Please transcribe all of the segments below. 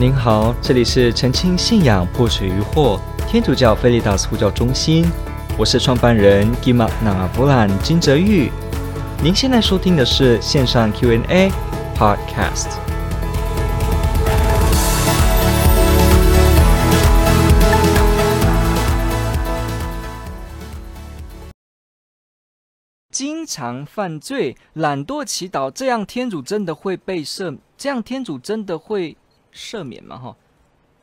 您好，这里是澄清信仰破除疑惑天主教菲利达斯呼叫中心，我是创办人吉玛纳布兰金泽玉。您现在收听的是线上 Q&A Podcast。经常犯罪、懒惰祈祷，这样天主真的会被赦？这样天主真的会？赦免吗？哈，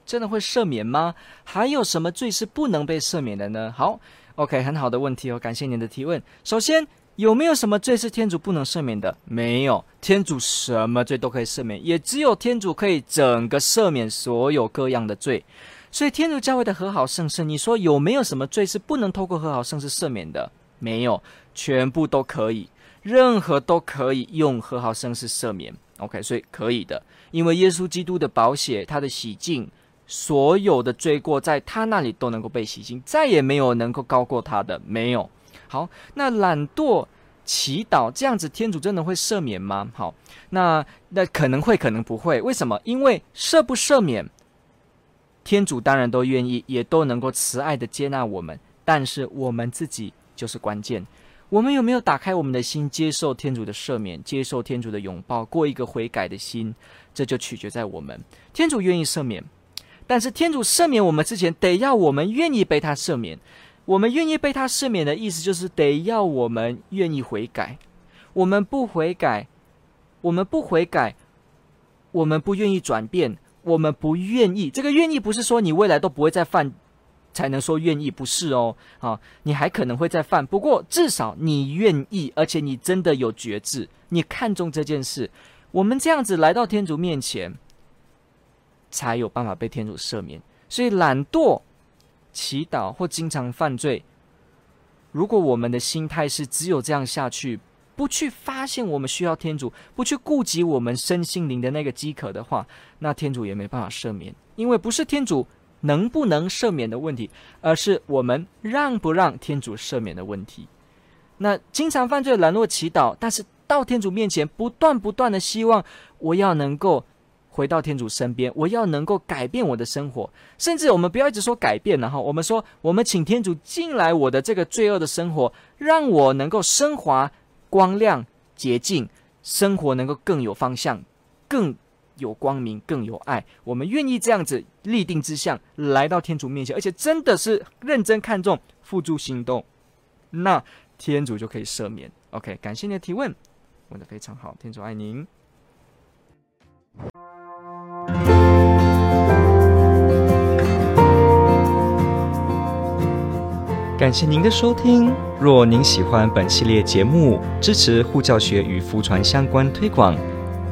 真的会赦免吗？还有什么罪是不能被赦免的呢？好，OK，很好的问题哦，感谢您的提问。首先，有没有什么罪是天主不能赦免的？没有，天主什么罪都可以赦免，也只有天主可以整个赦免所有各样的罪。所以，天主教会的和好圣事，你说有没有什么罪是不能透过和好圣事赦免的？没有，全部都可以，任何都可以用和好圣事赦免。OK，所以可以的。因为耶稣基督的宝血，他的洗净，所有的罪过在他那里都能够被洗净，再也没有能够高过他的，没有。好，那懒惰祈祷这样子，天主真的会赦免吗？好，那那可能会，可能不会。为什么？因为赦不赦免，天主当然都愿意，也都能够慈爱的接纳我们，但是我们自己就是关键。我们有没有打开我们的心，接受天主的赦免，接受天主的拥抱，过一个悔改的心？这就取决在我们。天主愿意赦免，但是天主赦免我们之前，得要我们愿意被他赦免。我们愿意被他赦免的意思，就是得要我们愿意悔改。我们不悔改，我们不悔改，我们不愿意转变，我们不愿意。这个愿意不是说你未来都不会再犯。才能说愿意，不是哦，啊，你还可能会再犯，不过至少你愿意，而且你真的有觉知，你看重这件事，我们这样子来到天主面前，才有办法被天主赦免。所以懒惰、祈祷或经常犯罪，如果我们的心态是只有这样下去，不去发现我们需要天主，不去顾及我们身心灵的那个饥渴的话，那天主也没办法赦免，因为不是天主。能不能赦免的问题，而是我们让不让天主赦免的问题。那经常犯罪、懒惰祈祷，但是到天主面前不断不断的希望，我要能够回到天主身边，我要能够改变我的生活。甚至我们不要一直说改变，然后我们说，我们请天主进来我的这个罪恶的生活，让我能够升华、光亮、洁净，生活能够更有方向，更。有光明，更有爱。我们愿意这样子立定志向，来到天主面前，而且真的是认真看重，付诸行动，那天主就可以赦免。OK，感谢你的提问，问得非常好，天主爱您。感谢您的收听。若您喜欢本系列节目，支持护教学与福传相关推广。